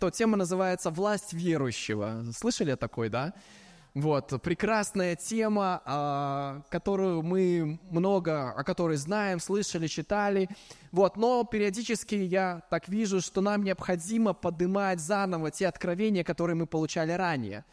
то тема называется «Власть верующего». Слышали такой, да? Вот, прекрасная тема, а, которую мы много, о которой знаем, слышали, читали. Вот, но периодически я так вижу, что нам необходимо поднимать заново те откровения, которые мы получали ранее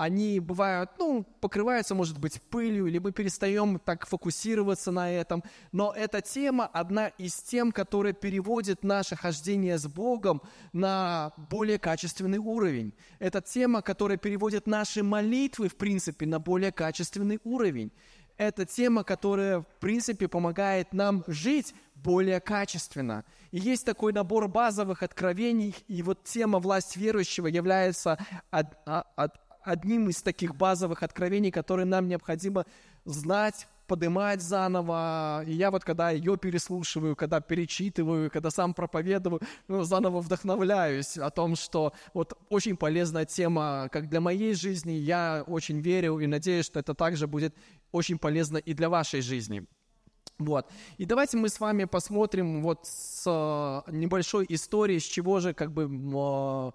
они бывают, ну, покрываются, может быть, пылью, или мы перестаем так фокусироваться на этом. Но эта тема одна из тем, которая переводит наше хождение с Богом на более качественный уровень. Это тема, которая переводит наши молитвы, в принципе, на более качественный уровень. Это тема, которая, в принципе, помогает нам жить более качественно. И есть такой набор базовых откровений, и вот тема «Власть верующего» является от, от, одним из таких базовых откровений, которые нам необходимо знать, поднимать заново. И я вот когда ее переслушиваю, когда перечитываю, когда сам проповедую, ну, заново вдохновляюсь о том, что вот очень полезная тема, как для моей жизни, я очень верю и надеюсь, что это также будет очень полезно и для вашей жизни. Вот. И давайте мы с вами посмотрим вот с э, небольшой истории, с чего же как бы э,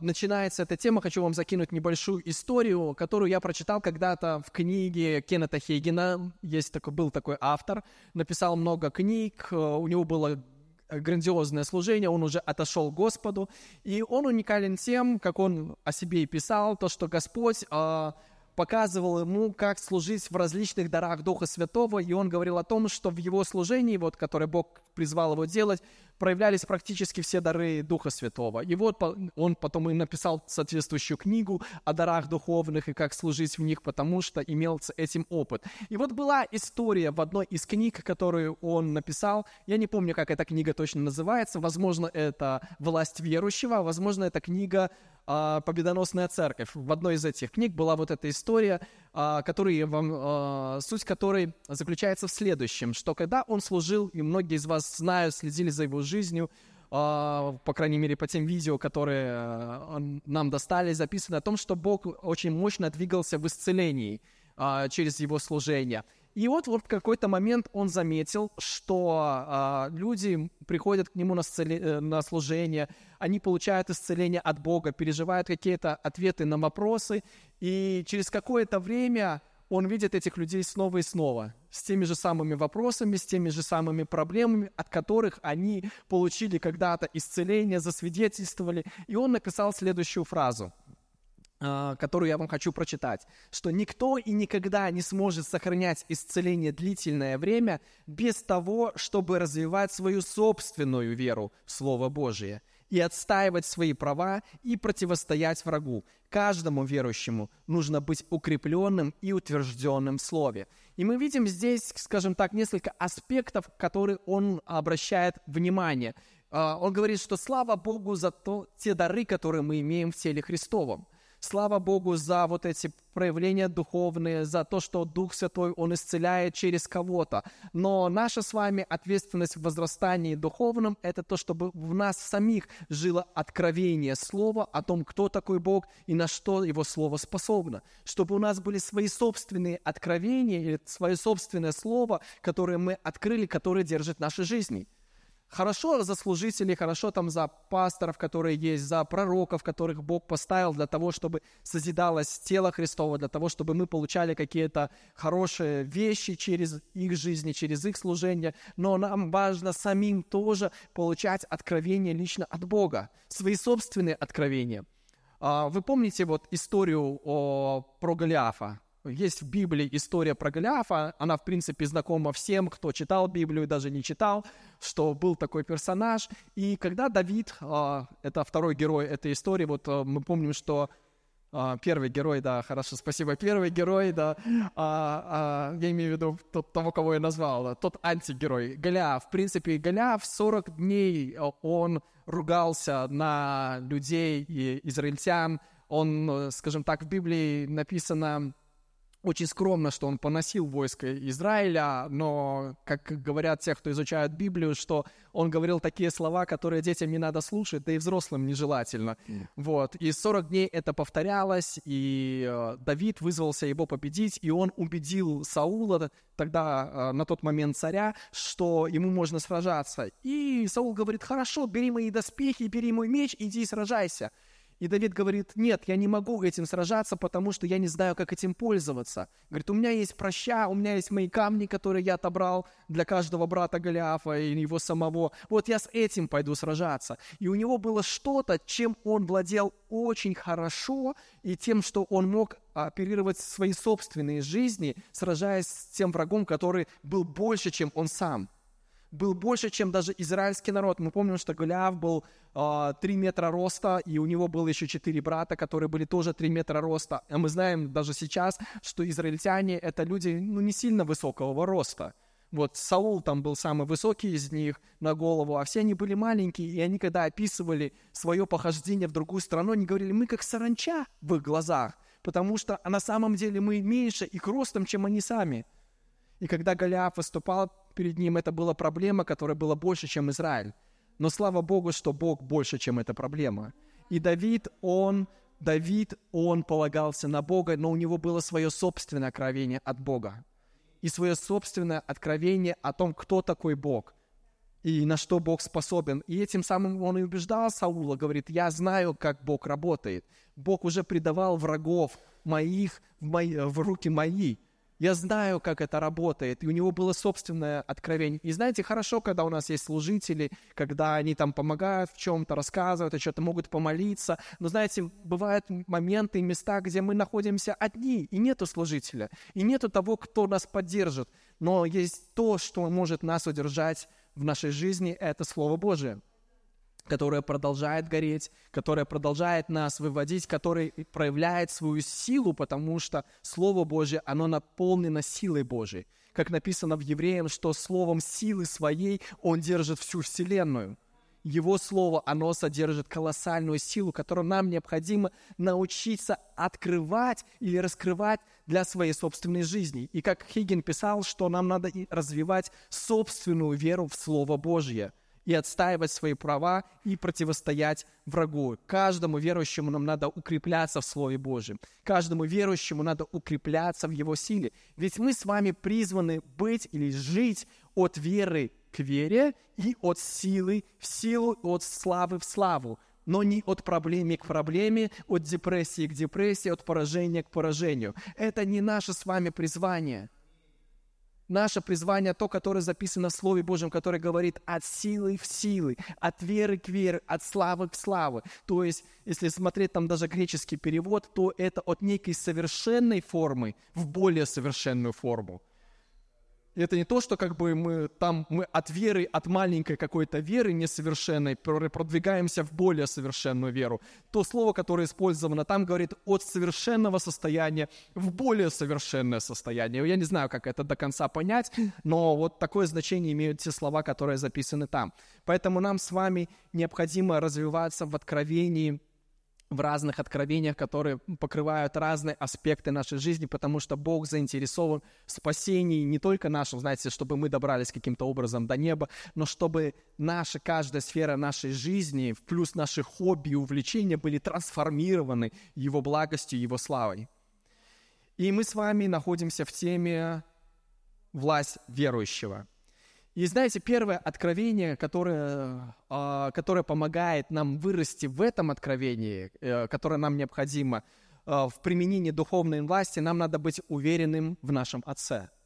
начинается эта тема, хочу вам закинуть небольшую историю, которую я прочитал когда-то в книге Кеннета Хейгена. Есть такой, был такой автор, написал много книг, э, у него было грандиозное служение, он уже отошел к Господу, и он уникален тем, как он о себе и писал, то, что Господь э, показывал ему, как служить в различных дарах Духа Святого, и он говорил о том, что в его служении, вот, которое Бог призвал его делать, проявлялись практически все дары Духа Святого. И вот он потом и написал соответствующую книгу о дарах духовных и как служить в них, потому что имел этим опыт. И вот была история в одной из книг, которую он написал. Я не помню, как эта книга точно называется. Возможно, это «Власть верующего», а возможно, это книга «Победоносная церковь». В одной из этих книг была вот эта история, а, который вам, суть которой заключается в следующем, что когда он служил, и многие из вас знают, следили за его жизнью, по крайней мере, по тем видео, которые нам достали, записано о том, что Бог очень мощно двигался в исцелении через его служение. И вот, вот в какой-то момент он заметил, что люди приходят к нему на, сцеле, э, на служение, они получают исцеление от Бога, переживают какие-то ответы на вопросы, и через какое-то время он видит этих людей снова и снова, с теми же самыми вопросами, с теми же самыми проблемами, от которых они получили когда-то исцеление, засвидетельствовали. И он написал следующую фразу, которую я вам хочу прочитать, что никто и никогда не сможет сохранять исцеление длительное время без того, чтобы развивать свою собственную веру в Слово Божие – и отстаивать свои права и противостоять врагу. Каждому верующему нужно быть укрепленным и утвержденным в Слове. И мы видим здесь, скажем так, несколько аспектов, которые он обращает внимание. А, он говорит, что слава Богу за то, те дары, которые мы имеем в теле Христовом. Слава Богу за вот эти проявления духовные, за то, что Дух Святой, Он исцеляет через кого-то. Но наша с вами ответственность в возрастании духовном – это то, чтобы в нас самих жило откровение Слова о том, кто такой Бог и на что Его Слово способно. Чтобы у нас были свои собственные откровения или свое собственное Слово, которое мы открыли, которое держит наши жизни – Хорошо за служителей, хорошо там за пасторов, которые есть, за пророков, которых Бог поставил для того, чтобы созидалось тело Христово, для того, чтобы мы получали какие-то хорошие вещи через их жизни, через их служение. Но нам важно самим тоже получать откровение лично от Бога, свои собственные откровения. А, вы помните вот историю о, про Голиафа? Есть в Библии история про Голиафа, она, в принципе, знакома всем, кто читал Библию, даже не читал, что был такой персонаж. И когда Давид, а, это второй герой этой истории, вот а, мы помним, что а, первый герой, да, хорошо, спасибо, первый герой, да, я имею в виду тот, того, кого я назвал, тот антигерой, Голиаф. В принципе, Голиаф 40 дней он ругался на людей и израильтян, он, скажем так, в Библии написано, очень скромно, что он поносил войско Израиля, но, как говорят те, кто изучают Библию, что он говорил такие слова, которые детям не надо слушать, да и взрослым нежелательно. Mm. Вот. И 40 дней это повторялось, и э, Давид вызвался его победить, и он убедил Саула, тогда э, на тот момент царя, что ему можно сражаться. И Саул говорит, хорошо, бери мои доспехи, бери мой меч, иди сражайся. И Давид говорит, нет, я не могу этим сражаться, потому что я не знаю, как этим пользоваться. Говорит, у меня есть проща, у меня есть мои камни, которые я отобрал для каждого брата Голиафа и его самого. Вот я с этим пойду сражаться. И у него было что-то, чем он владел очень хорошо, и тем, что он мог оперировать свои собственные жизни, сражаясь с тем врагом, который был больше, чем он сам был больше, чем даже израильский народ. Мы помним, что Голиаф был э, 3 метра роста, и у него было еще 4 брата, которые были тоже 3 метра роста. А мы знаем даже сейчас, что израильтяне — это люди ну, не сильно высокого роста. Вот Саул там был самый высокий из них на голову, а все они были маленькие, и они, когда описывали свое похождение в другую страну, они говорили, мы как саранча в их глазах, потому что на самом деле мы меньше их ростом, чем они сами. И когда Голиаф выступал перед ним, это была проблема, которая была больше, чем Израиль. Но слава Богу, что Бог больше, чем эта проблема. И Давид, он, Давид, он полагался на Бога, но у него было свое собственное откровение от Бога. И свое собственное откровение о том, кто такой Бог и на что Бог способен. И этим самым он и убеждал Саула, говорит, я знаю, как Бог работает. Бог уже предавал врагов моих в, мои, в руки мои. Я знаю, как это работает, и у него было собственное откровение. И знаете, хорошо, когда у нас есть служители, когда они там помогают в чем-то, рассказывают, о чем-то могут помолиться. Но знаете, бывают моменты и места, где мы находимся одни, и нету служителя, и нету того, кто нас поддержит. Но есть то, что может нас удержать в нашей жизни, это Слово Божие которая продолжает гореть, которая продолжает нас выводить, который проявляет свою силу, потому что Слово Божье, оно наполнено силой Божией. Как написано в Евреям, что словом силы своей Он держит всю вселенную. Его Слово, оно содержит колоссальную силу, которую нам необходимо научиться открывать или раскрывать для своей собственной жизни. И как Хиггин писал, что нам надо развивать собственную веру в Слово Божье – и отстаивать свои права и противостоять врагу. Каждому верующему нам надо укрепляться в Слове Божьем. Каждому верующему надо укрепляться в Его силе. Ведь мы с вами призваны быть или жить от веры к вере и от силы в силу, от славы в славу но не от проблемы к проблеме, от депрессии к депрессии, от поражения к поражению. Это не наше с вами призвание – Наше призвание то, которое записано в Слове Божьем, которое говорит от силы в силы, от веры к вере, от славы к славе. То есть, если смотреть там даже греческий перевод, то это от некой совершенной формы в более совершенную форму. Это не то, что как бы мы там мы от веры, от маленькой какой-то веры несовершенной продвигаемся в более совершенную веру. То слово, которое использовано там, говорит от совершенного состояния в более совершенное состояние. Я не знаю, как это до конца понять, но вот такое значение имеют те слова, которые записаны там. Поэтому нам с вами необходимо развиваться в откровении в разных откровениях, которые покрывают разные аспекты нашей жизни, потому что Бог заинтересован в спасении не только нашем, знаете, чтобы мы добрались каким-то образом до неба, но чтобы наша, каждая сфера нашей жизни, плюс наши хобби и увлечения были трансформированы Его благостью, Его славой. И мы с вами находимся в теме «Власть верующего». И знаете, первое откровение, которое, а, которое помогает нам вырасти в этом откровении, э, которое нам необходимо а, в применении духовной власти, нам надо быть уверенным в нашем Отце –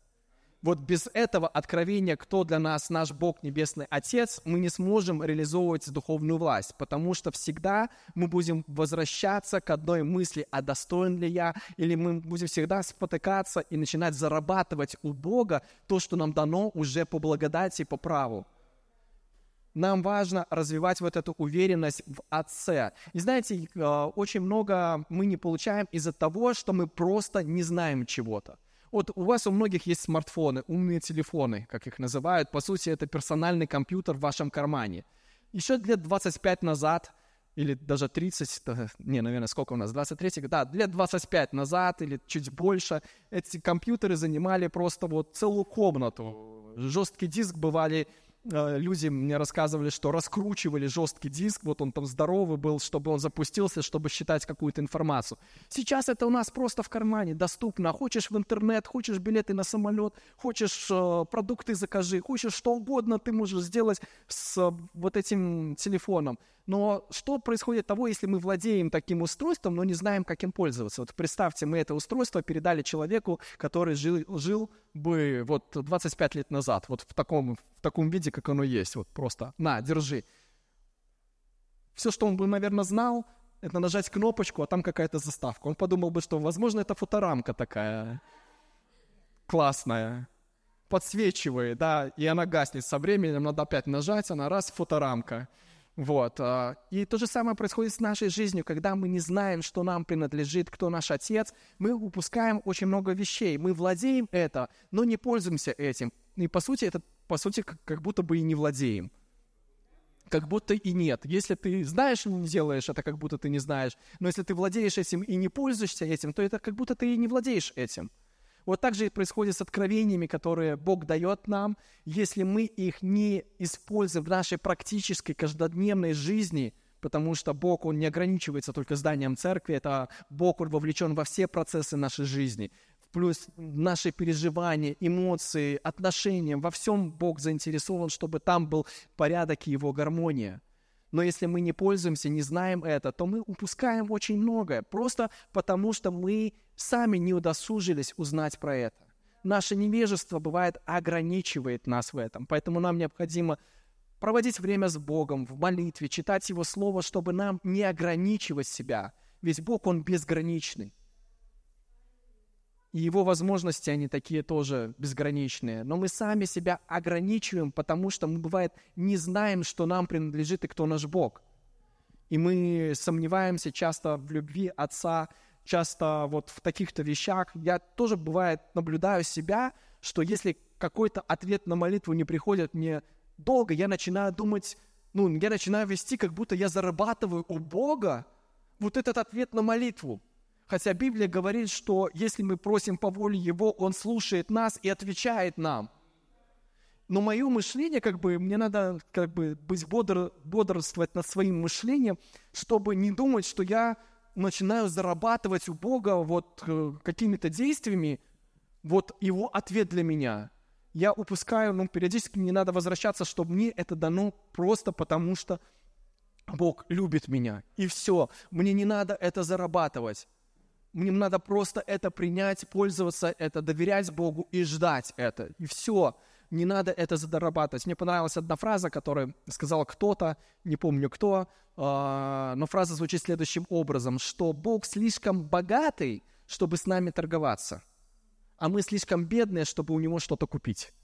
вот без этого откровения, кто для нас наш Бог Небесный Отец, мы не сможем реализовывать духовную власть, потому что всегда мы будем возвращаться к одной мысли, а достоин ли я, или мы будем всегда спотыкаться и начинать зарабатывать у Бога то, что нам дано уже по благодати и по праву. Нам важно развивать вот эту уверенность в Отце. И знаете, э, очень много мы не получаем из-за того, что мы просто не знаем чего-то. Вот у вас у многих есть смартфоны, умные телефоны, как их называют. По сути, это персональный компьютер в вашем кармане. Еще лет 25 назад или даже 30, не, наверное, сколько у нас, 23, да, лет 25 назад или чуть больше, эти компьютеры занимали просто вот целую комнату. Жесткий диск бывали Э, люди мне рассказывали, что раскручивали жесткий диск, вот он там здоровый был, чтобы он запустился, чтобы считать какую-то информацию. Сейчас это у нас просто в кармане, доступно. Хочешь в интернет, хочешь билеты на самолет, хочешь э, продукты закажи, хочешь что угодно ты можешь сделать с э, вот этим телефоном. Но что происходит того, если мы владеем таким устройством, но не знаем, как им пользоваться? Вот представьте, мы это устройство передали человеку, который жил, жил бы вот 25 лет назад, вот в таком, в таком виде, как оно есть. Вот просто, на, держи. Все, что он бы, наверное, знал, это нажать кнопочку, а там какая-то заставка. Он подумал бы, что, возможно, это фоторамка такая классная, подсвечивает, да, и она гаснет со временем, надо опять нажать, она раз, фоторамка. Вот. А, и то же самое происходит с нашей жизнью, когда мы не знаем, что нам принадлежит, кто наш отец, мы упускаем очень много вещей. Мы владеем это, но не пользуемся этим. И по сути, это по сути как, будто бы и не владеем. Как будто и нет. Если ты знаешь и не делаешь, это как будто ты не знаешь. Но если ты владеешь этим и не пользуешься этим, то это как будто ты и не владеешь этим. Вот так же и происходит с откровениями, которые Бог дает нам. Если мы их не используем в нашей практической каждодневной жизни, потому что Бог, Он не ограничивается только зданием церкви, это Бог, Он вовлечен во все процессы нашей жизни, плюс наши переживания, эмоции, отношения, во всем Бог заинтересован, чтобы там был порядок и Его гармония. Но если мы не пользуемся, не знаем это, то мы упускаем очень многое, просто потому что мы сами не удосужились узнать про это. Наше невежество, бывает, ограничивает нас в этом, поэтому нам необходимо проводить время с Богом в молитве, читать Его Слово, чтобы нам не ограничивать себя. Ведь Бог, Он безграничный. И его возможности, они такие тоже безграничные. Но мы сами себя ограничиваем, потому что мы, бывает, не знаем, что нам принадлежит и кто наш Бог. И мы сомневаемся часто в любви Отца, часто вот в таких-то вещах. Я тоже, бывает, наблюдаю себя, что если какой-то ответ на молитву не приходит мне долго, я начинаю думать, ну, я начинаю вести, как будто я зарабатываю у Бога вот этот ответ на молитву. Хотя Библия говорит, что если мы просим по воле Его, Он слушает нас и отвечает нам. Но мое мышление, как бы, мне надо как бы быть бодр, бодрствовать над своим мышлением, чтобы не думать, что я начинаю зарабатывать у Бога вот э, какими-то действиями, вот Его ответ для меня. Я упускаю, ну, периодически мне надо возвращаться, чтобы мне это дано просто потому, что Бог любит меня. И все. Мне не надо это зарабатывать. Мне надо просто это принять, пользоваться это, доверять Богу и ждать это. И все. Не надо это зарабатывать. Мне понравилась одна фраза, которую сказал кто-то, не помню кто, а, но фраза звучит следующим образом, что Бог слишком богатый, чтобы с нами торговаться, а мы слишком бедные, чтобы у него что-то купить.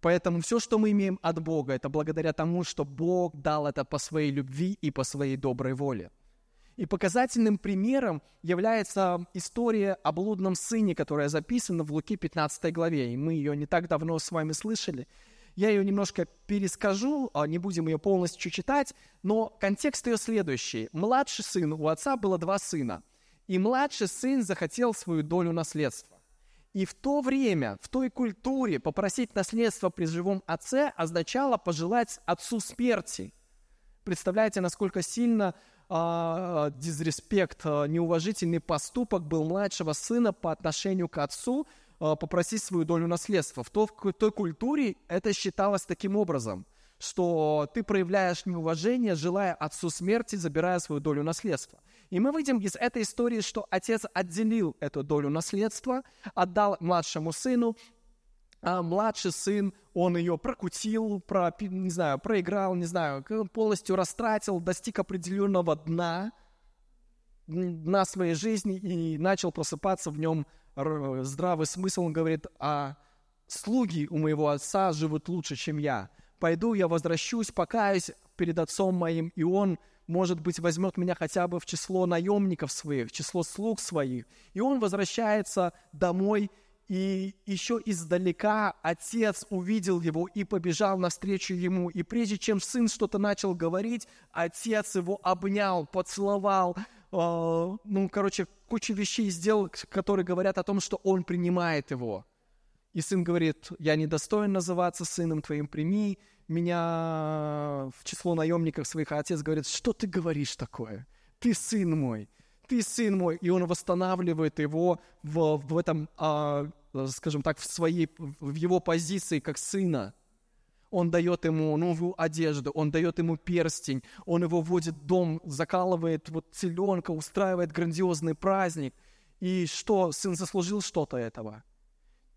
Поэтому все, что мы имеем от Бога, это благодаря тому, что Бог дал это по своей любви и по своей доброй воле. И показательным примером является история о блудном сыне, которая записана в Луке 15 главе. И мы ее не так давно с вами слышали. Я ее немножко перескажу, а не будем ее полностью читать, но контекст ее следующий. Младший сын, у отца было два сына, и младший сын захотел свою долю наследства. И в то время, в той культуре попросить наследство при живом отце означало пожелать отцу смерти. Представляете, насколько сильно а, дизреспект, а, неуважительный поступок был младшего сына по отношению к отцу а, попросить свою долю наследства. В той, в той культуре это считалось таким образом, что ты проявляешь неуважение, желая отцу смерти, забирая свою долю наследства. И мы видим из этой истории, что отец отделил эту долю наследства, отдал младшему сыну, а младший сын, он ее прокутил, про, не знаю, проиграл, не знаю, полностью растратил, достиг определенного дна, на своей жизни и начал просыпаться в нем здравый смысл. Он говорит, а слуги у моего отца живут лучше, чем я. Пойду, я возвращусь, покаюсь перед отцом моим, и он, может быть, возьмет меня хотя бы в число наемников своих, в число слуг своих. И он возвращается домой, и еще издалека отец увидел его и побежал навстречу ему. И прежде чем сын что-то начал говорить, отец его обнял, поцеловал, э, ну, короче, кучу вещей сделал, которые говорят о том, что он принимает его. И сын говорит, я недостоин называться сыном твоим, прими меня в число наемников своих. А отец говорит, что ты говоришь такое? Ты сын мой ты сын мой, и он восстанавливает его в, в этом, а, скажем так, в своей, в его позиции как сына. Он дает ему новую одежду, он дает ему перстень, он его вводит в дом, закалывает вот селенка, устраивает грандиозный праздник. И что, сын заслужил что-то этого?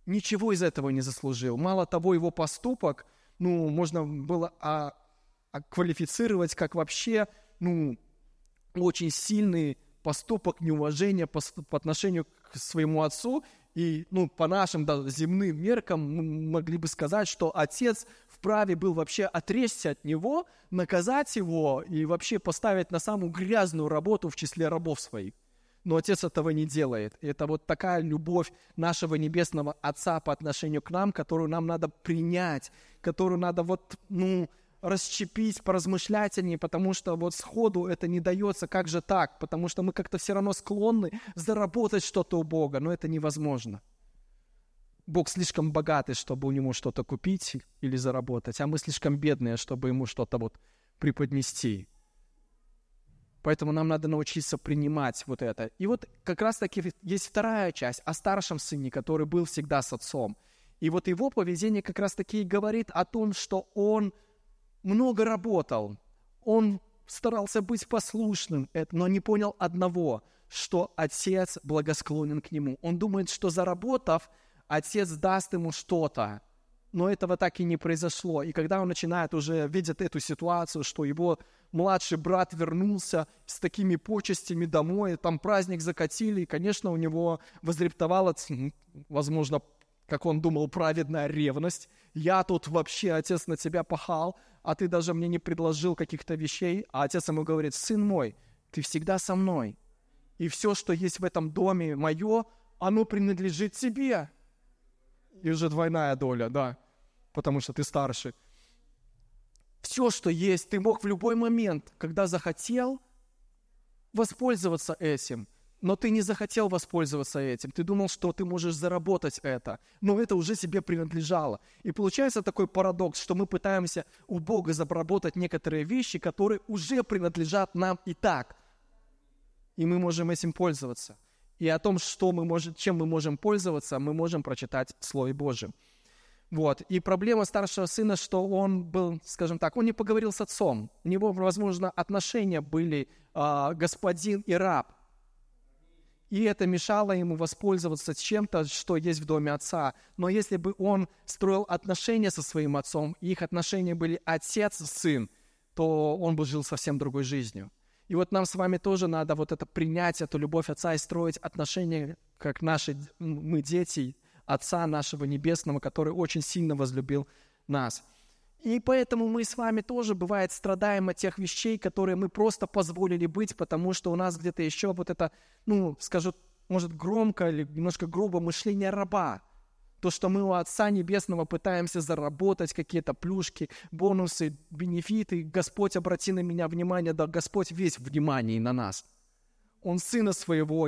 Ничего из этого не заслужил. Мало того, его поступок, ну, можно было а, а квалифицировать как вообще, ну, очень сильный поступок неуважения по, по отношению к своему отцу. И ну, по нашим да, земным меркам мы могли бы сказать, что отец вправе был вообще отречься от него, наказать его и вообще поставить на самую грязную работу в числе рабов своих. Но отец этого не делает. Это вот такая любовь нашего небесного отца по отношению к нам, которую нам надо принять, которую надо вот, ну, расщепить, ней, потому что вот сходу это не дается, как же так, потому что мы как-то все равно склонны заработать что-то у Бога, но это невозможно. Бог слишком богатый, чтобы у него что-то купить или заработать, а мы слишком бедные, чтобы ему что-то вот преподнести. Поэтому нам надо научиться принимать вот это. И вот как раз-таки есть вторая часть о старшем сыне, который был всегда с отцом. И вот его поведение как раз-таки говорит о том, что он – много работал, он старался быть послушным, но не понял одного, что отец благосклонен к нему. Он думает, что заработав, отец даст ему что-то, но этого так и не произошло. И когда он начинает уже видеть эту ситуацию, что его младший брат вернулся с такими почестями домой, там праздник закатили, и, конечно, у него возрептовала, возможно, как он думал, праведная ревность. Я тут вообще, отец, на тебя пахал, а ты даже мне не предложил каких-то вещей, а отец ему говорит, сын мой, ты всегда со мной, и все, что есть в этом доме мое, оно принадлежит тебе. И уже двойная доля, да, потому что ты старший. Все, что есть, ты мог в любой момент, когда захотел, воспользоваться этим – но ты не захотел воспользоваться этим, ты думал, что ты можешь заработать это, но это уже себе принадлежало. И получается такой парадокс, что мы пытаемся у Бога заработать некоторые вещи, которые уже принадлежат нам и так. И мы можем этим пользоваться. И о том, что мы можем, чем мы можем пользоваться, мы можем прочитать в Слове Божьем. Вот. И проблема старшего сына, что он был, скажем так, он не поговорил с отцом. У него, возможно, отношения были э, господин и раб и это мешало ему воспользоваться чем-то, что есть в доме отца. Но если бы он строил отношения со своим отцом, и их отношения были отец-сын, то он бы жил совсем другой жизнью. И вот нам с вами тоже надо вот это принять, эту любовь отца и строить отношения, как наши, мы дети отца нашего небесного, который очень сильно возлюбил нас. И поэтому мы с вами тоже, бывает, страдаем от тех вещей, которые мы просто позволили быть, потому что у нас где-то еще вот это, ну, скажу, может, громко или немножко грубо мышление раба. То, что мы у Отца Небесного пытаемся заработать какие-то плюшки, бонусы, бенефиты. Господь, обрати на меня внимание, да Господь весь внимание на нас. Он Сына Своего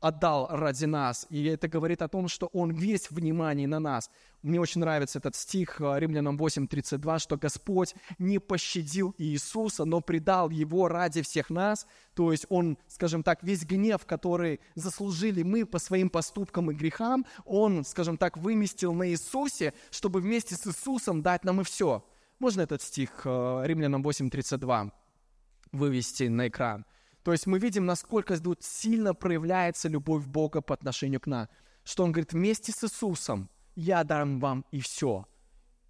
отдал ради нас. И это говорит о том, что Он весь внимание на нас. Мне очень нравится этот стих э, Римлянам 8.32, что Господь не пощадил Иисуса, но предал Его ради всех нас. То есть Он, скажем так, весь гнев, который заслужили мы по своим поступкам и грехам, Он, скажем так, выместил на Иисусе, чтобы вместе с Иисусом дать нам и все. Можно этот стих э, Римлянам 8.32 вывести на экран? То есть мы видим, насколько тут сильно проявляется любовь Бога по отношению к нам. Что Он говорит, вместе с Иисусом я дам вам и все.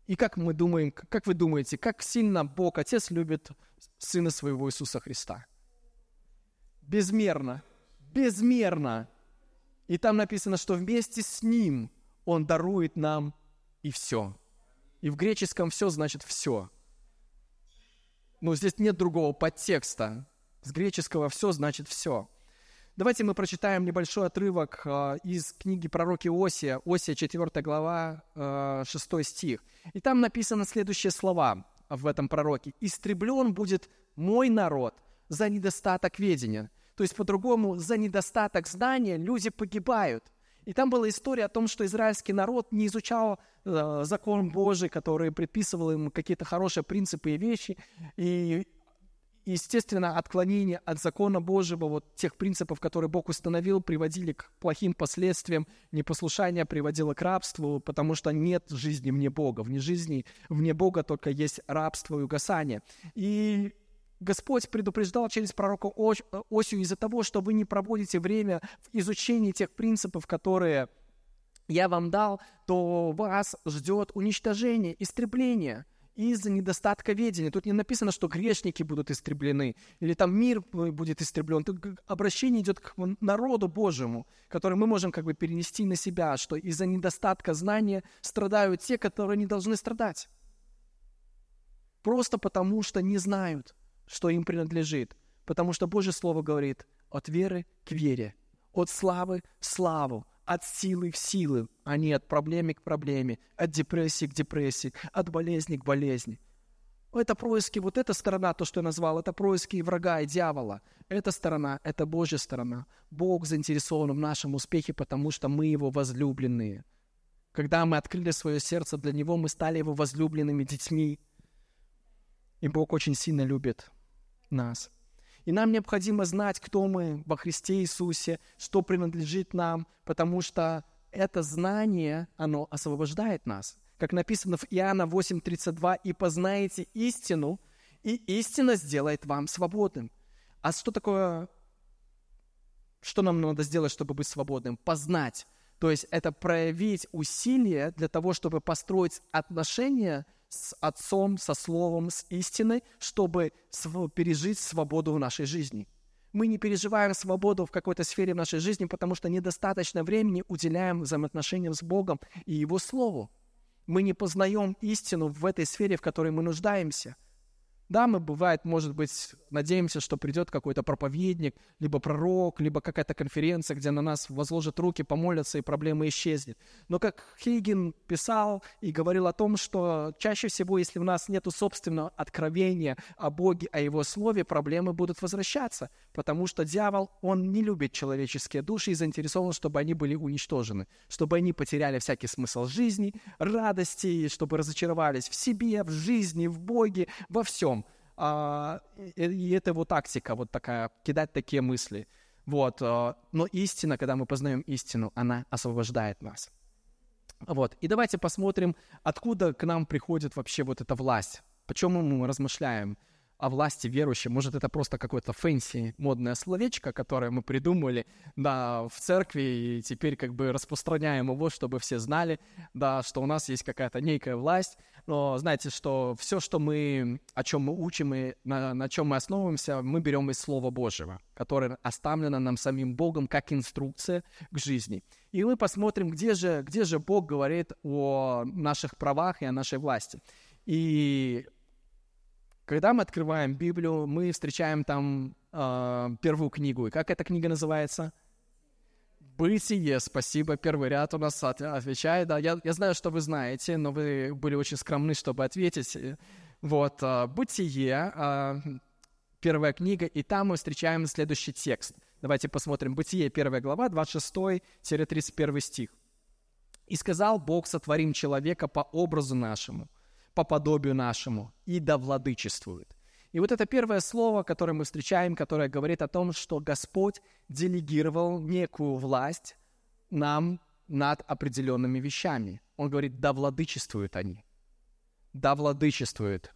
И как мы думаем, как вы думаете, как сильно Бог Отец любит Сына Своего Иисуса Христа? Безмерно. Безмерно. И там написано, что вместе с Ним Он дарует нам и все. И в греческом все значит все. Но здесь нет другого подтекста. С греческого «все» значит «все». Давайте мы прочитаем небольшой отрывок э, из книги пророки Осия, Осия 4 глава, э, 6 стих. И там написано следующие слова в этом пророке. «Истреблен будет мой народ за недостаток ведения». То есть, по-другому, за недостаток знания люди погибают. И там была история о том, что израильский народ не изучал э, закон Божий, который предписывал им какие-то хорошие принципы и вещи, и естественно, отклонение от закона Божьего, вот тех принципов, которые Бог установил, приводили к плохим последствиям. Непослушание приводило к рабству, потому что нет жизни вне Бога. Вне жизни, вне Бога только есть рабство и угасание. И Господь предупреждал через пророка Осию из-за того, что вы не проводите время в изучении тех принципов, которые я вам дал, то вас ждет уничтожение, истребление – из-за недостатка ведения. Тут не написано, что грешники будут истреблены, или там мир будет истреблен. Тут обращение идет к народу Божьему, который мы можем как бы перенести на себя, что из-за недостатка знания страдают те, которые не должны страдать. Просто потому, что не знают, что им принадлежит. Потому что Божье Слово говорит от веры к вере, от славы в славу, от силы в силы, а не от проблемы к проблеме, от депрессии к депрессии, от болезни к болезни. Это происки, вот эта сторона, то, что я назвал, это происки врага и дьявола. Эта сторона, это Божья сторона. Бог заинтересован в нашем успехе, потому что мы Его возлюбленные. Когда мы открыли свое сердце для Него, мы стали Его возлюбленными детьми. И Бог очень сильно любит нас. И нам необходимо знать, кто мы во Христе Иисусе, что принадлежит нам, потому что это знание, оно освобождает нас. Как написано в Иоанна 8:32, «И познаете истину, и истина сделает вам свободным». А что такое, что нам надо сделать, чтобы быть свободным? Познать. То есть это проявить усилия для того, чтобы построить отношения – с Отцом, со Словом, с истиной, чтобы пережить свободу в нашей жизни. Мы не переживаем свободу в какой-то сфере в нашей жизни, потому что недостаточно времени уделяем взаимоотношениям с Богом и Его Слову. Мы не познаем истину в этой сфере, в которой мы нуждаемся – да, мы, бывает, может быть, надеемся, что придет какой-то проповедник, либо пророк, либо какая-то конференция, где на нас возложат руки, помолятся, и проблема исчезнет. Но как Хейген писал и говорил о том, что чаще всего, если у нас нет собственного откровения о Боге, о Его Слове, проблемы будут возвращаться, потому что дьявол, он не любит человеческие души и заинтересован, чтобы они были уничтожены, чтобы они потеряли всякий смысл жизни, радости, чтобы разочаровались в себе, в жизни, в Боге, во всем. А, и это его тактика, вот такая, кидать такие мысли. Вот. А, но истина, когда мы познаем истину, она освобождает нас. Вот. И давайте посмотрим, откуда к нам приходит вообще вот эта власть. Почему мы размышляем о власти верующих. Может, это просто какое-то fancy модное словечко, которое мы придумали, да, в церкви, и теперь как бы распространяем его, чтобы все знали, да, что у нас есть какая-то некая власть. Но знаете, что все, что мы, о чем мы учим и на, на чем мы основываемся, мы берем из Слова Божьего, которое оставлено нам самим Богом как инструкция к жизни. И мы посмотрим, где же, где же Бог говорит о наших правах и о нашей власти. И когда мы открываем Библию, мы встречаем там э, первую книгу. И как эта книга называется? Бытие, спасибо. Первый ряд у нас отвечает. Да, я, я знаю, что вы знаете, но вы были очень скромны, чтобы ответить. Вот, э, Бытие, э, первая книга, и там мы встречаем следующий текст. Давайте посмотрим. Бытие, первая глава, 26-31 стих. «И сказал Бог, сотворим человека по образу нашему, по подобию нашему, и да владычествует. И вот это первое слово, которое мы встречаем, которое говорит о том, что Господь делегировал некую власть нам над определенными вещами. Он говорит, да владычествуют они. Да владычествует.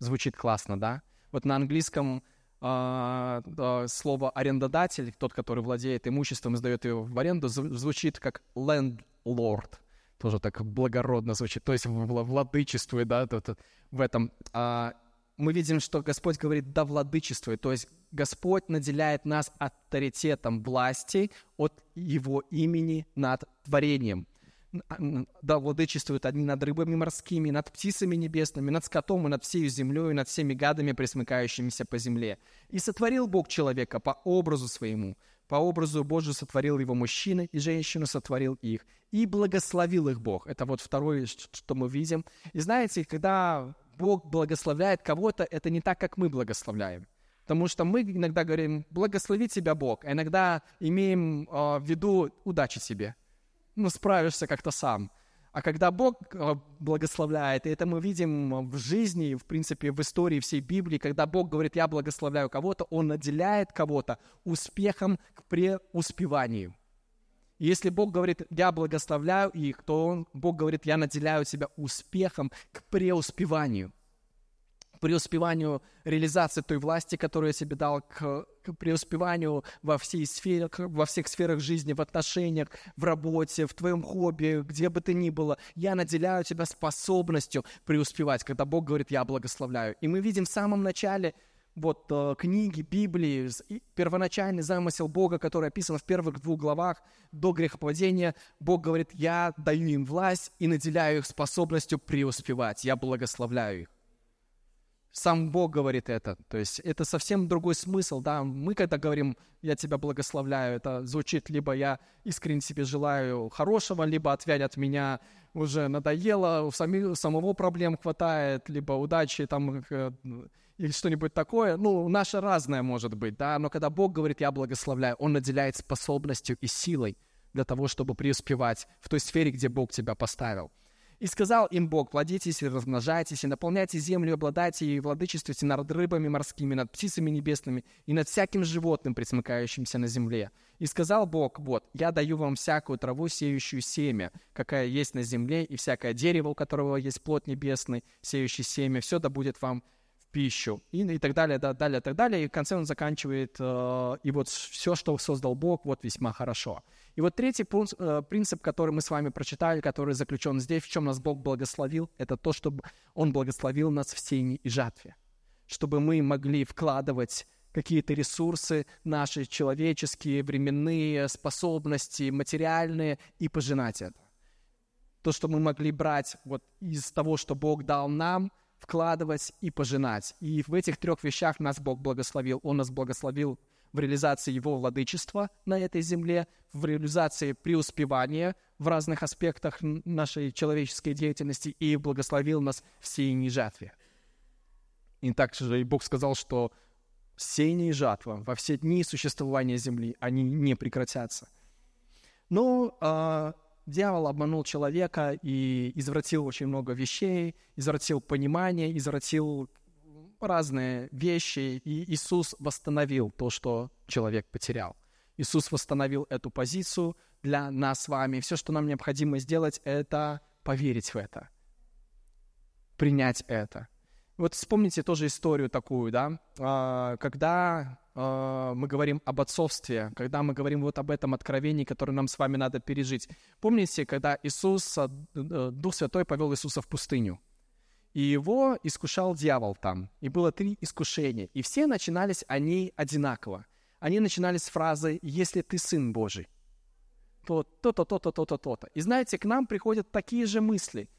Звучит классно, да? Вот на английском э, э, слово арендодатель, тот, который владеет имуществом и сдает его в аренду, звучит как landlord тоже так благородно звучит, то есть владычествует, да, тут, в этом. А, мы видим, что Господь говорит «да владычествует», то есть Господь наделяет нас авторитетом власти от Его имени над творением. Да, владычествуют они над рыбами морскими, над птицами небесными, над скотом и над всей землей, и над всеми гадами, присмыкающимися по земле. И сотворил Бог человека по образу своему, По образу Божию сотворил его мужчины, и женщину сотворил их. И благословил их Бог. Это вот второе, что мы видим. И знаете, когда Бог благословляет кого-то, это не так, как мы благословляем. Потому что мы иногда говорим, благослови тебя Бог, а иногда имеем э, в виду удачи тебе. Ну, справишься как-то сам. А когда Бог э, благословляет, и это мы видим в жизни, в принципе, в истории всей Библии, когда Бог говорит, я благословляю кого-то, Он наделяет кого-то успехом к преуспеванию. Если Бог говорит, я благословляю их, то он, Бог говорит, я наделяю тебя успехом к преуспеванию преуспеванию реализации той власти, которую я себе дал, к, к преуспеванию во, всей сфере, во всех сферах жизни, в отношениях, в работе, в твоем хобби, где бы ты ни было. Я наделяю тебя способностью преуспевать, когда Бог говорит, я благословляю. И мы видим в самом начале вот э, книги Библии, первоначальный замысел Бога, который описан в первых двух главах до грехопадения, Бог говорит, я даю им власть и наделяю их способностью преуспевать, я благословляю их. Сам Бог говорит это. То есть это совсем другой смысл. Да? Мы когда говорим «я тебя благословляю», это звучит либо «я искренне тебе желаю хорошего», либо «отвянь от меня уже надоело, у самого проблем хватает», либо «удачи» там э, или что-нибудь такое. Ну, наше разное может быть, да, но когда Бог говорит «я благословляю», Он наделяет способностью и силой для того, чтобы преуспевать в той сфере, где Бог тебя поставил. И сказал им Бог, плодитесь и размножайтесь, и наполняйте землю, обладайте и владычествуйте над рыбами морскими, над птицами небесными и над всяким животным, присмыкающимся на земле. И сказал Бог, вот, я даю вам всякую траву, сеющую семя, какая есть на земле, и всякое дерево, у которого есть плод небесный, сеющий семя, все да будет вам в пищу. И, и так далее, да, далее, так далее. И в конце он заканчивает, э, и вот все, что создал Бог, вот весьма хорошо. И вот третий э, принцип, который мы с вами прочитали, который заключен здесь, в чем нас Бог благословил, это то, чтобы Он благословил нас в сеянии и жатве. Чтобы мы могли вкладывать какие-то ресурсы наши человеческие, временные, способности, материальные и пожинать это. То, что мы могли брать вот из того, что Бог дал нам, вкладывать и пожинать. И в этих трех вещах нас Бог благословил. Он нас благословил в реализации его владычества на этой земле, в реализации преуспевания в разных аспектах нашей человеческой деятельности и благословил нас в сеянии жатве. И также и Бог сказал, что сеяние и жатва во все дни существования земли, они не прекратятся. Но э, дьявол обманул человека и извратил очень много вещей, извратил понимание, извратил разные вещи, и Иисус восстановил то, что человек потерял. Иисус восстановил эту позицию для нас с вами. Все, что нам необходимо сделать, это поверить в это, принять это. Вот вспомните тоже историю такую, да, а, когда а, мы говорим об отцовстве, когда мы говорим вот об этом откровении, которое нам с вами надо пережить. Помните, когда Иисус, э, Дух Святой повел Иисуса в пустыню? И его искушал дьявол там. И было три искушения. И все начинались они одинаково. Они начинались с фразы «Если ты Сын Божий», то то-то, то-то, то-то, то-то. И знаете, к нам приходят такие же мысли.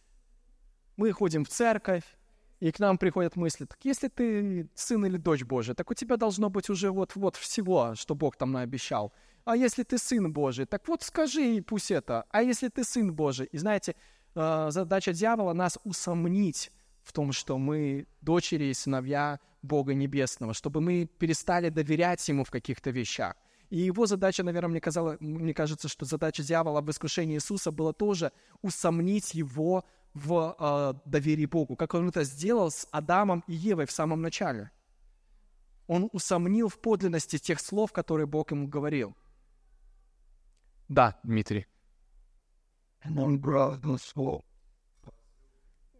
Мы ходим в церковь, и к нам приходят мысли, так если ты сын или дочь Божия, так у тебя должно быть уже вот-вот всего, что Бог там наобещал. А если ты сын Божий, так вот скажи и пусть это. А если ты сын Божий? И знаете, э, задача дьявола нас усомнить в том, что мы дочери и сыновья Бога Небесного, чтобы мы перестали доверять Ему в каких-то вещах. И его задача, наверное, мне, казалось, мне кажется, что задача дьявола в искушении Иисуса была тоже усомнить его в э, доверии Богу, как он это сделал с Адамом и Евой в самом начале. Он усомнил в подлинности тех слов, которые Бог ему говорил. Да, Дмитрий. Он брал слово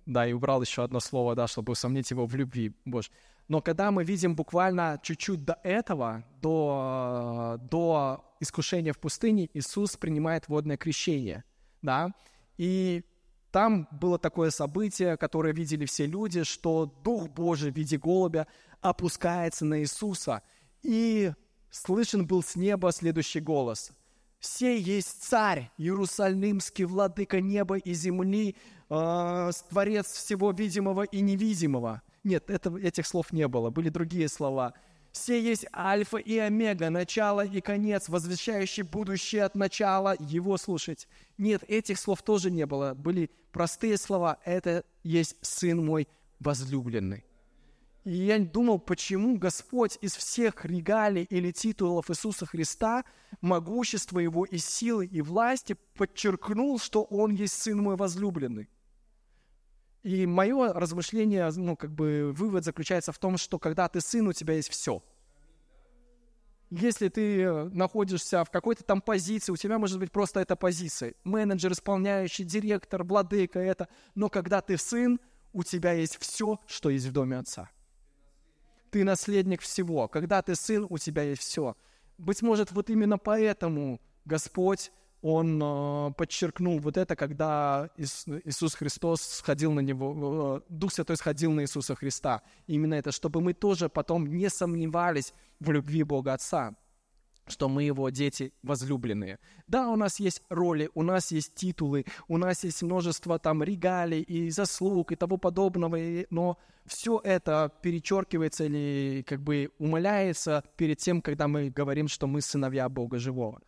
да, и убрал еще одно слово, да, чтобы усомнить его в любви Боже. Но когда мы видим буквально чуть-чуть до этого, до, до искушения в пустыне, Иисус принимает водное крещение, да, и там было такое событие, которое видели все люди, что Дух Божий в виде голубя опускается на Иисуса, и слышен был с неба следующий голос. «Все есть царь, Иерусалимский владыка неба и земли, э, творец всего видимого и невидимого. Нет, это, этих слов не было, были другие слова. Все есть альфа и омега, начало и конец, возвещающий будущее от начала, его слушать. Нет, этих слов тоже не было. Были простые слова. Это есть Сын мой возлюбленный. И я думал, почему Господь из всех регалий или титулов Иисуса Христа, могущества Его и силы и власти подчеркнул, что Он есть Сын мой возлюбленный. И мое размышление, ну, как бы вывод заключается в том, что когда ты сын, у тебя есть все. Если ты э, находишься в какой-то там позиции, у тебя может быть просто эта позиция. Менеджер, исполняющий, директор, владыка, это. Но когда ты сын, у тебя есть все, что есть в доме отца. Ты наследник всего. Когда ты сын, у тебя есть все. Быть может, вот именно поэтому Господь он э, подчеркнул вот это, когда Иисус Христос сходил на него, э, Дух Святой сходил на Иисуса Христа. Именно это, чтобы мы тоже потом не сомневались в любви Бога Отца, что мы Его дети возлюбленные. Да, у нас есть роли, у нас есть титулы, у нас есть множество там регалий и заслуг и того подобного, но все это перечеркивается или как бы умаляется перед тем, когда мы говорим, что мы сыновья Бога Живого.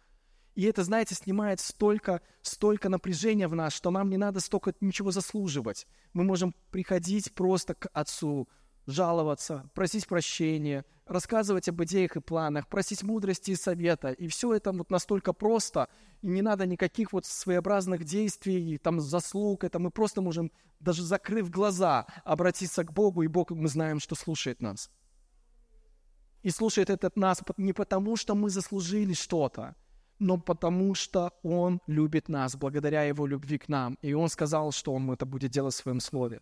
И это, знаете, снимает столько, столько напряжения в нас, что нам не надо столько ничего заслуживать. Мы можем приходить просто к Отцу, жаловаться, просить прощения, рассказывать об идеях и планах, просить мудрости и совета. И все это вот настолько просто, и не надо никаких вот своеобразных действий, там, заслуг. Это мы просто можем, даже закрыв глаза, обратиться к Богу, и Бог, мы знаем, что слушает нас. И слушает этот нас не потому, что мы заслужили что-то, но потому что Он любит нас, благодаря Его любви к нам. И Он сказал, что Он это будет делать в Своем Слове.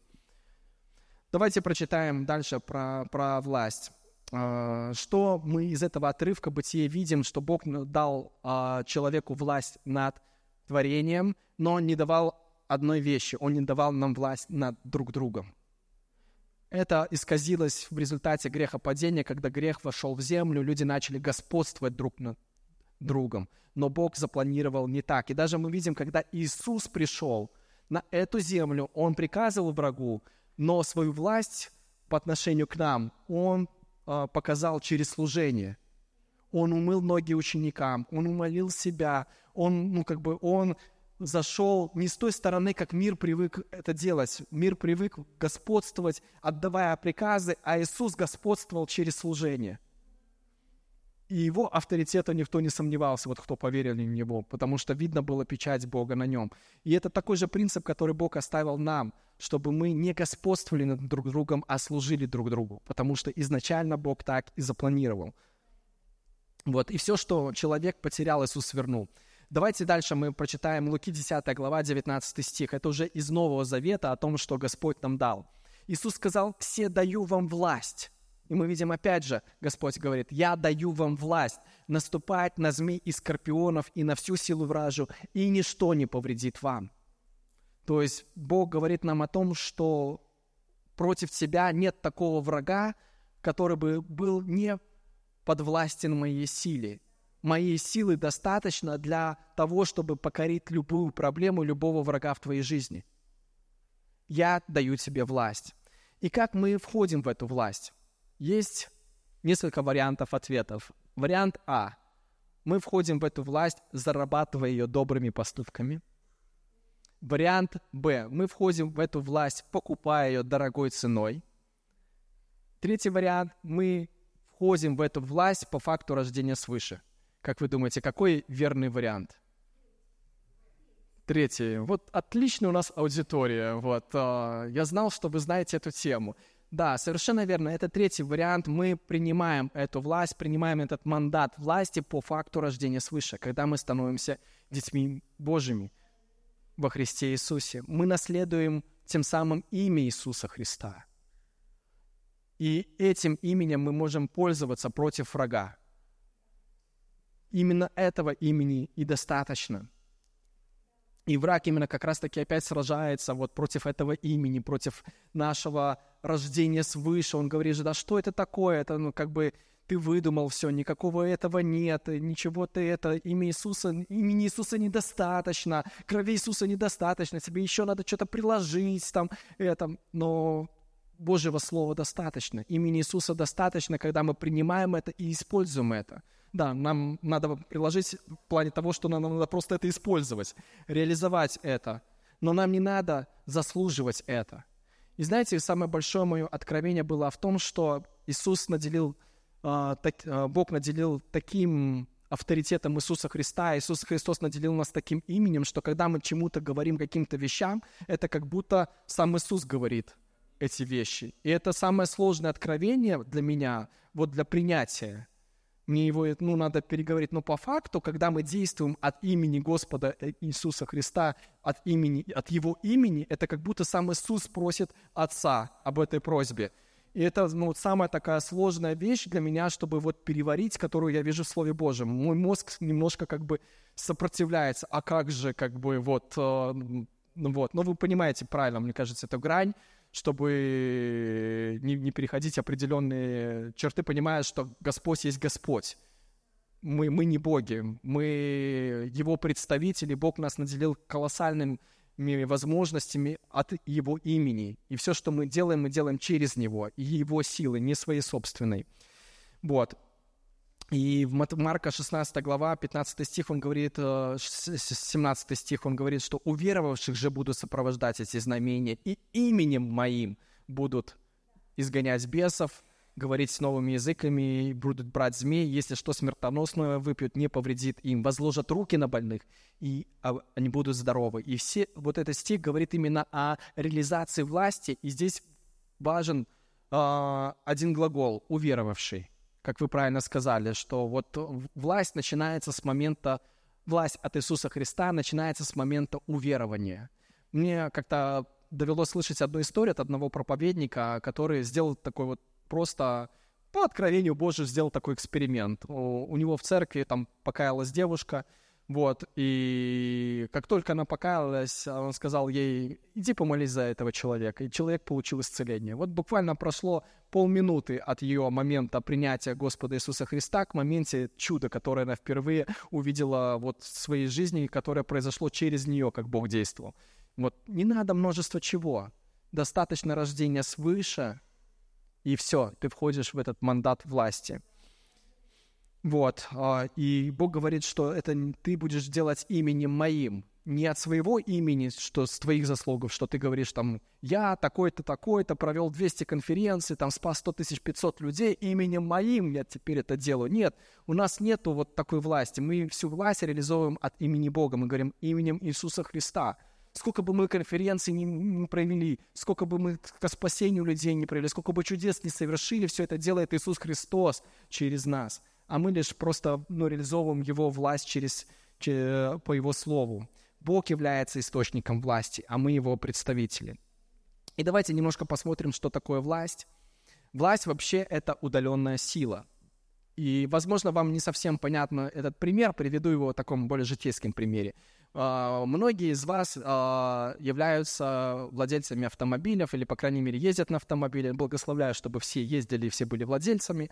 Давайте прочитаем дальше про, про власть. А, что мы из этого отрывка бытия видим, что Бог дал а, человеку власть над творением, но не давал одной вещи, Он не давал нам власть над друг другом. Это исказилось в результате грехопадения, когда грех вошел в землю, люди начали господствовать друг над другом. Но Бог запланировал не так. И даже мы видим, когда Иисус пришел на эту землю, Он приказывал врагу, но свою власть по отношению к нам Он э, показал через служение. Он умыл ноги ученикам, Он умолил себя, Он, ну, как бы, Он зашел не с той стороны, как мир привык это делать. Мир привык господствовать, отдавая приказы, а Иисус господствовал через служение – и его авторитета никто не сомневался, вот кто поверил в него, потому что видно было печать Бога на нем. И это такой же принцип, который Бог оставил нам, чтобы мы не господствовали над друг другом, а служили друг другу, потому что изначально Бог так и запланировал. Вот, и все, что человек потерял, Иисус вернул. Давайте дальше мы прочитаем Луки 10 глава, 19 стих. Это уже из Нового Завета о том, что Господь нам дал. Иисус сказал, «Все даю вам власть, и мы видим опять же, Господь говорит, «Я даю вам власть наступать на змей и скорпионов и на всю силу вражу, и ничто не повредит вам». То есть Бог говорит нам о том, что против тебя нет такого врага, который бы был не подвластен моей силе. Моей силы достаточно для того, чтобы покорить любую проблему, любого врага в твоей жизни. Я даю тебе власть. И как мы входим в эту власть? Есть несколько вариантов ответов. Вариант А. Мы входим в эту власть, зарабатывая ее добрыми поступками. Вариант Б. Мы входим в эту власть, покупая ее дорогой ценой. Третий вариант. Мы входим в эту власть по факту рождения свыше. Как вы думаете, какой верный вариант? Третий. Вот отличная у нас аудитория. Вот, э, я знал, что вы знаете эту тему. Да, совершенно верно. Это третий вариант. Мы принимаем эту власть, принимаем этот мандат власти по факту рождения свыше, когда мы становимся детьми Божьими во Христе Иисусе. Мы наследуем тем самым имя Иисуса Христа. И этим именем мы можем пользоваться против врага. Именно этого имени и достаточно – и враг именно как раз-таки опять сражается вот против этого имени, против нашего рождения свыше. Он говорит же, да что это такое? Это, ну, как бы ты выдумал все, никакого этого нет, ничего ты это, имя Иисуса, имени Иисуса недостаточно, крови Иисуса недостаточно, тебе еще надо что-то приложить там, это. Но Божьего Слова достаточно, имени Иисуса достаточно, когда мы принимаем это и используем это. Да, нам надо приложить в плане того, что нам надо просто это использовать, реализовать это. Но нам не надо заслуживать это. И знаете, самое большое мое откровение было в том, что Иисус наделил, так, э, Бог наделил таким авторитетом Иисуса Христа. Иисус Христос наделил нас таким именем, что когда мы чему-то говорим, каким-то вещам, это как будто сам Иисус говорит эти вещи. И это самое сложное откровение для меня, вот для принятия. Мне его, ну, надо переговорить. Но по факту, когда мы действуем от имени Господа Иисуса Христа, от, имени, от Его имени, это как будто сам Иисус просит Отца об этой просьбе. И это ну, самая такая сложная вещь для меня, чтобы вот переварить, которую я вижу в Слове Божьем. Мой мозг немножко как бы сопротивляется. А как же, как бы, вот, э, ну, вот. Но вы понимаете правильно, мне кажется, это грань, чтобы не, не переходить определенные черты, понимая, что Господь есть Господь. Мы, мы не боги, мы Его представители, Бог нас наделил колоссальным возможностями от Его имени. И все, что мы делаем, мы делаем через Него и Его силы, не своей собственной. Вот. И в Марка 16 глава, 15 стих, он говорит, 17 э, стих, он говорит, что у веровавших же будут сопровождать эти знамения, и именем моим будут изгонять бесов, говорить с новыми языками, будут брать змей, если что смертоносное выпьют, не повредит им, возложат руки на больных, и а, они будут здоровы. И все, вот этот стих говорит именно о реализации власти, и здесь важен э, один глагол «уверовавший», как вы правильно сказали, что вот власть начинается с момента, власть от Иисуса Христа начинается с момента уверования. Мне как-то довелось слышать одну историю от одного проповедника, который сделал такой вот просто по откровению Божию сделал такой эксперимент. У, у него в церкви там покаялась девушка, вот, и как только она покаялась, он сказал ей, иди помолись за этого человека, и человек получил исцеление. Вот буквально прошло полминуты от ее момента принятия Господа Иисуса Христа к моменте чуда, которое она впервые увидела вот в своей жизни, которое произошло через нее, как Бог действовал. Вот не надо множество чего. Достаточно рождения свыше, и все, ты входишь в этот мандат власти. Вот, а, и Бог говорит, что это ты будешь делать именем моим, не от своего имени, что с твоих заслугов, что ты говоришь там, я такой-то, такой-то, провел 200 конференций, там спас 100 тысяч 500 людей, именем моим я теперь это делаю. Нет, у нас нету вот такой власти. Мы всю власть реализовываем от имени Бога. Мы говорим именем Иисуса Христа. Сколько бы мы конференций не, не провели, сколько бы мы к спасению людей не провели, сколько бы чудес не совершили, все это делает Иисус Христос через нас. А мы лишь просто ну, реализовываем Его власть через, через, по Его Слову. Бог является источником власти, а мы Его представители. И давайте немножко посмотрим, что такое власть. Власть вообще это удаленная сила. И, возможно, вам не совсем понятно этот пример, приведу его в таком более житейском примере. А, многие из вас а, являются владельцами автомобилей или, по крайней мере, ездят на автомобиле. Благословляю, чтобы все ездили и все были владельцами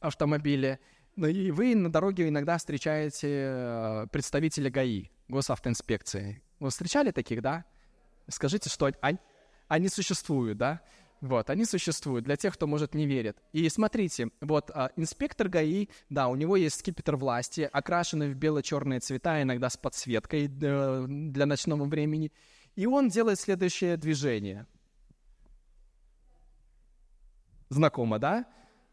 автомобиля. Ну и вы на дороге иногда встречаете а, представителя ГАИ, госавтоинспекции. Вы встречали таких, да? Скажите, что они, они существуют, да? Вот, они существуют для тех, кто, может, не верит. И смотрите, вот а, инспектор ГАИ, да, у него есть скипетр власти, окрашенный в бело-черные цвета, иногда с подсветкой э, для ночного времени. И он делает следующее движение. Знакомо, да?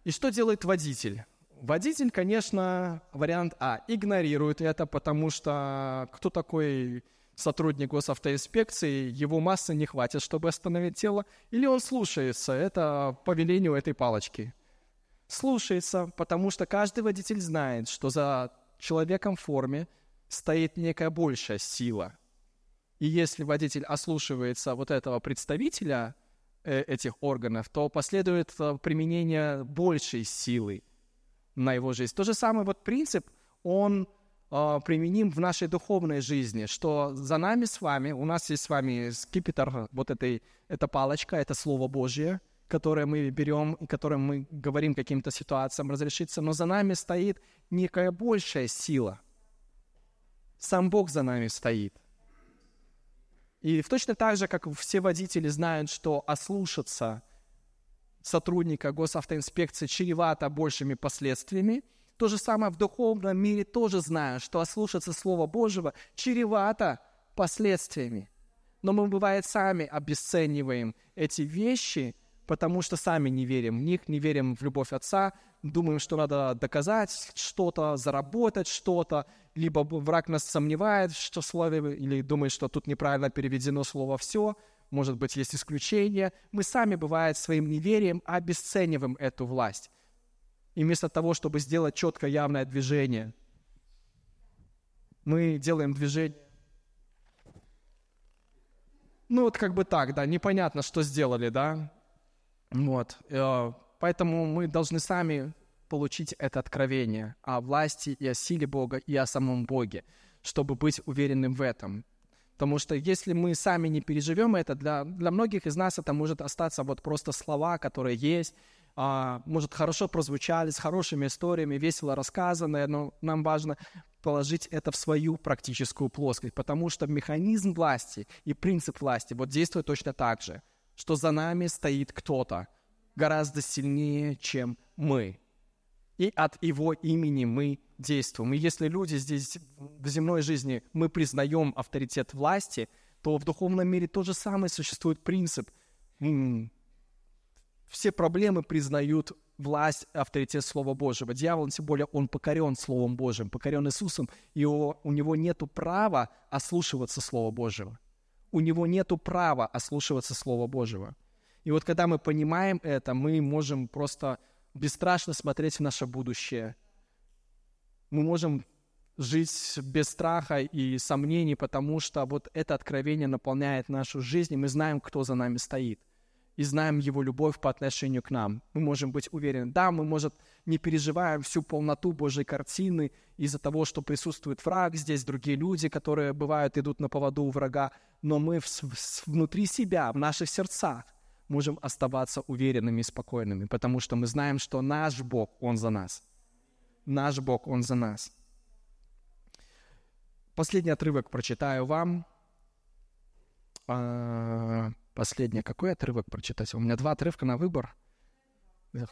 И что делает водитель? Водитель, конечно, вариант А, игнорирует это, потому что кто такой сотрудник госавтоинспекции, его массы не хватит, чтобы остановить тело, или он слушается, это по велению этой палочки. Слушается, потому что каждый водитель знает, что за человеком в форме стоит некая большая сила. И если водитель ослушивается вот этого представителя э, этих органов, то последует э, применение большей силы на его жизнь. То же самое вот принцип, он а, применим в нашей духовной жизни, что за нами с вами, у нас есть с вами скипетр, вот этой, эта палочка, это Слово Божье, которое мы берем и которое мы говорим каким-то ситуациям разрешиться, но за нами стоит некая большая сила. Сам Бог за нами стоит. И точно так же, как все водители знают, что ослушаться сотрудника госавтоинспекции чревато большими последствиями. То же самое в духовном мире тоже знаю, что ослушаться Слова Божьего чревато последствиями. Но мы, бывает, сами обесцениваем эти вещи, потому что сами не верим в них, не верим в любовь Отца, думаем, что надо доказать что-то, заработать что-то, либо враг нас сомневает, что слове, или думает, что тут неправильно переведено слово «все», может быть, есть исключения. Мы сами, бывает, своим неверием обесцениваем эту власть. И вместо того, чтобы сделать четко явное движение, мы делаем движение. Ну вот как бы так, да, непонятно, что сделали, да. Вот. Э, поэтому мы должны сами получить это откровение о власти и о силе Бога и о самом Боге, чтобы быть уверенным в этом. Потому что если мы сами не переживем это, для, для многих из нас это может остаться вот просто слова, которые есть, а, может, хорошо прозвучали, с хорошими историями, весело рассказанные, но нам важно положить это в свою практическую плоскость, потому что механизм власти и принцип власти вот действует точно так же, что за нами стоит кто-то гораздо сильнее, чем мы. И от Его имени мы действуем. И если люди здесь в земной жизни, мы признаем авторитет власти, то в духовном мире то же самое существует принцип. Все проблемы признают власть, авторитет Слова Божьего. Дьявол, тем более, он покорен Словом Божьим, покорен Иисусом, и у, у него нет права ослушиваться Слова Божьего. У него нет права ослушиваться Слова Божьего. И вот когда мы понимаем это, мы можем просто бесстрашно смотреть в наше будущее. Мы можем жить без страха и сомнений, потому что вот это откровение наполняет нашу жизнь, и мы знаем, кто за нами стоит. И знаем Его любовь по отношению к нам. Мы можем быть уверены. Да, мы, может, не переживаем всю полноту Божьей картины из-за того, что присутствует враг, здесь другие люди, которые, бывают, идут на поводу у врага, но мы в, в, внутри себя, в наших сердцах – можем оставаться уверенными и спокойными, потому что мы знаем, что наш Бог, Он за нас. Наш Бог, Он за нас. Последний отрывок прочитаю вам. А, последний, какой отрывок прочитать? У меня два отрывка на выбор.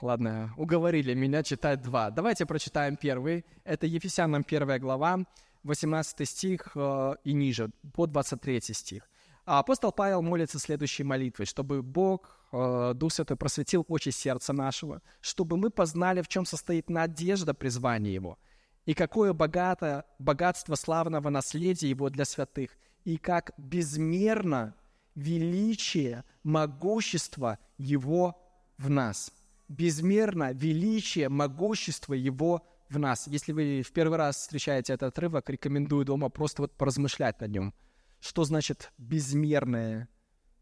Ладно, уговорили меня читать два. Давайте прочитаем первый. Это Ефесянам первая глава, 18 стих э, и ниже, по 23 стих. А апостол Павел молится следующей молитвой, чтобы Бог, Дух Святой, просветил очи сердца нашего, чтобы мы познали, в чем состоит надежда призвания Его, и какое богато, богатство славного наследия Его для святых, и как безмерно величие, могущество Его в нас. Безмерно величие, могущество Его в нас. Если вы в первый раз встречаете этот отрывок, рекомендую дома просто вот поразмышлять над нем – что значит безмерное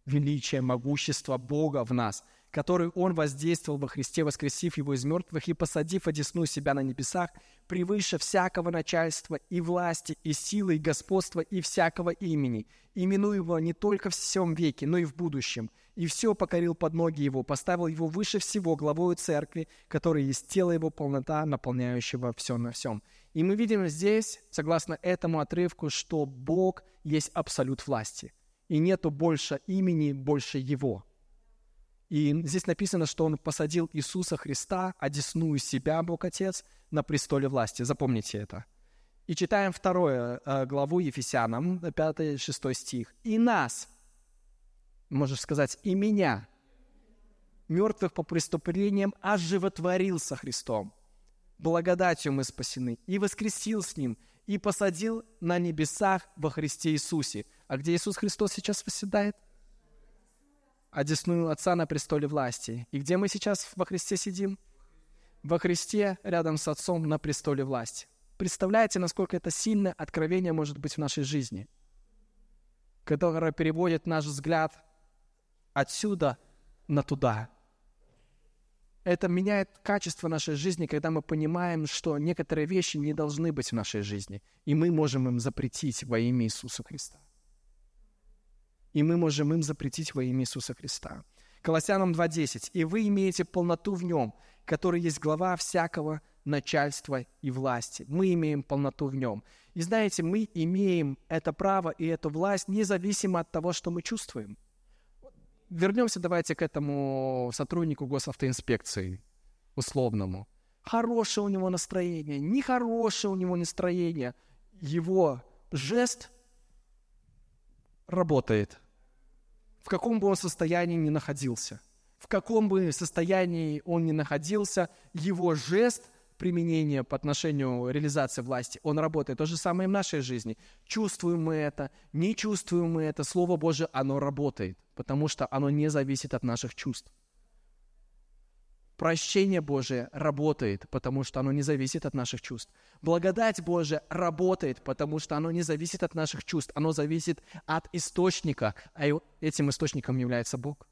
величие, могущество Бога в нас, который Он воздействовал во Христе, воскресив Его из мертвых и посадив одесну себя на небесах, превыше всякого начальства и власти, и силы, и господства, и всякого имени, именуя Его не только в всем веке, но и в будущем, и все покорил под ноги Его, поставил Его выше всего главою церкви, которая есть тело Его, полнота, наполняющего все на всем». И мы видим здесь, согласно этому отрывку, что Бог есть абсолют власти. И нету больше имени, больше Его. И здесь написано, что Он посадил Иисуса Христа, одесную себя, Бог Отец, на престоле власти. Запомните это. И читаем вторую э, главу Ефесянам, 5-6 стих. «И нас, можешь сказать, и меня, мертвых по преступлениям, оживотворился Христом, благодатью мы спасены, и воскресил с Ним, и посадил на небесах во Христе Иисусе. А где Иисус Христос сейчас восседает? Одесную Отца на престоле власти. И где мы сейчас во Христе сидим? Во Христе рядом с Отцом на престоле власти. Представляете, насколько это сильное откровение может быть в нашей жизни, которое переводит наш взгляд отсюда на туда – это меняет качество нашей жизни, когда мы понимаем, что некоторые вещи не должны быть в нашей жизни, и мы можем им запретить во имя Иисуса Христа. И мы можем им запретить во имя Иисуса Христа. Колоссянам 2.10. «И вы имеете полноту в нем, который есть глава всякого начальства и власти». Мы имеем полноту в нем. И знаете, мы имеем это право и эту власть независимо от того, что мы чувствуем – вернемся давайте к этому сотруднику госавтоинспекции, условному. Хорошее у него настроение, нехорошее у него настроение. Его жест работает. В каком бы он состоянии ни находился. В каком бы состоянии он ни находился, его жест применения по отношению реализации власти, он работает. То же самое и в нашей жизни. Чувствуем мы это, не чувствуем мы это, Слово Божие, оно работает, потому что оно не зависит от наших чувств. Прощение Божие работает, потому что оно не зависит от наших чувств. Благодать Божия работает, потому что оно не зависит от наших чувств. Оно зависит от источника, а этим источником является Бог.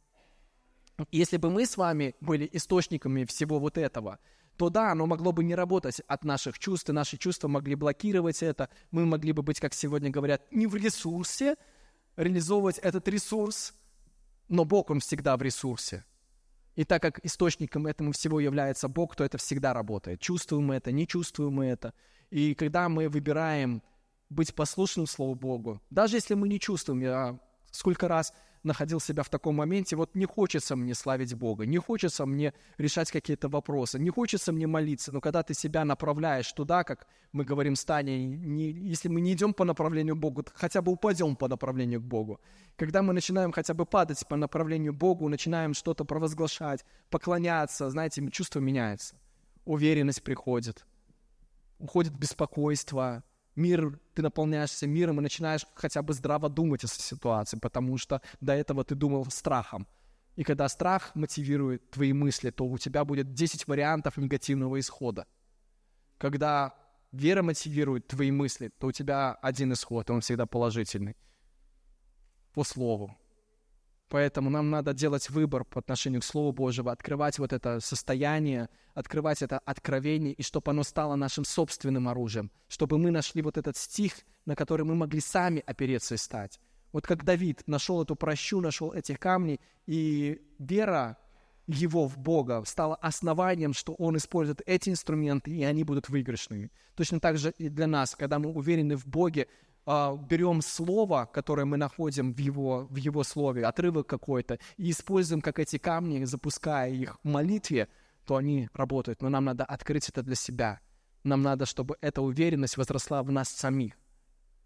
Если бы мы с вами были источниками всего вот этого, то да, оно могло бы не работать от наших чувств, и наши чувства могли блокировать это. Мы могли бы быть, как сегодня говорят, не в ресурсе, реализовывать этот ресурс, но Бог, Он всегда в ресурсе. И так как источником этому всего является Бог, то это всегда работает. Чувствуем мы это, не чувствуем мы это. И когда мы выбираем быть послушным Слову Богу, даже если мы не чувствуем, я сколько раз находил себя в таком моменте, вот не хочется мне славить Бога, не хочется мне решать какие-то вопросы, не хочется мне молиться, но когда ты себя направляешь туда, как мы говорим с Таней, не, если мы не идем по направлению к Богу, хотя бы упадем по направлению к Богу. Когда мы начинаем хотя бы падать по направлению к Богу, начинаем что-то провозглашать, поклоняться, знаете, чувство меняется, уверенность приходит, уходит беспокойство, мир, ты наполняешься миром и начинаешь хотя бы здраво думать о ситуации, потому что до этого ты думал страхом. И когда страх мотивирует твои мысли, то у тебя будет 10 вариантов негативного исхода. Когда вера мотивирует твои мысли, то у тебя один исход, и он всегда положительный. По слову. Поэтому нам надо делать выбор по отношению к Слову Божьему, открывать вот это состояние, открывать это откровение, и чтобы оно стало нашим собственным оружием, чтобы мы нашли вот этот стих, на который мы могли сами опереться и стать. Вот как Давид нашел эту прощу, нашел этих камней, и вера его в Бога стала основанием, что он использует эти инструменты, и они будут выигрышными. Точно так же и для нас, когда мы уверены в Боге, берем слово, которое мы находим в его, в его слове, отрывок какой-то, и используем как эти камни, запуская их в молитве, то они работают. Но нам надо открыть это для себя. Нам надо, чтобы эта уверенность возросла в нас самих.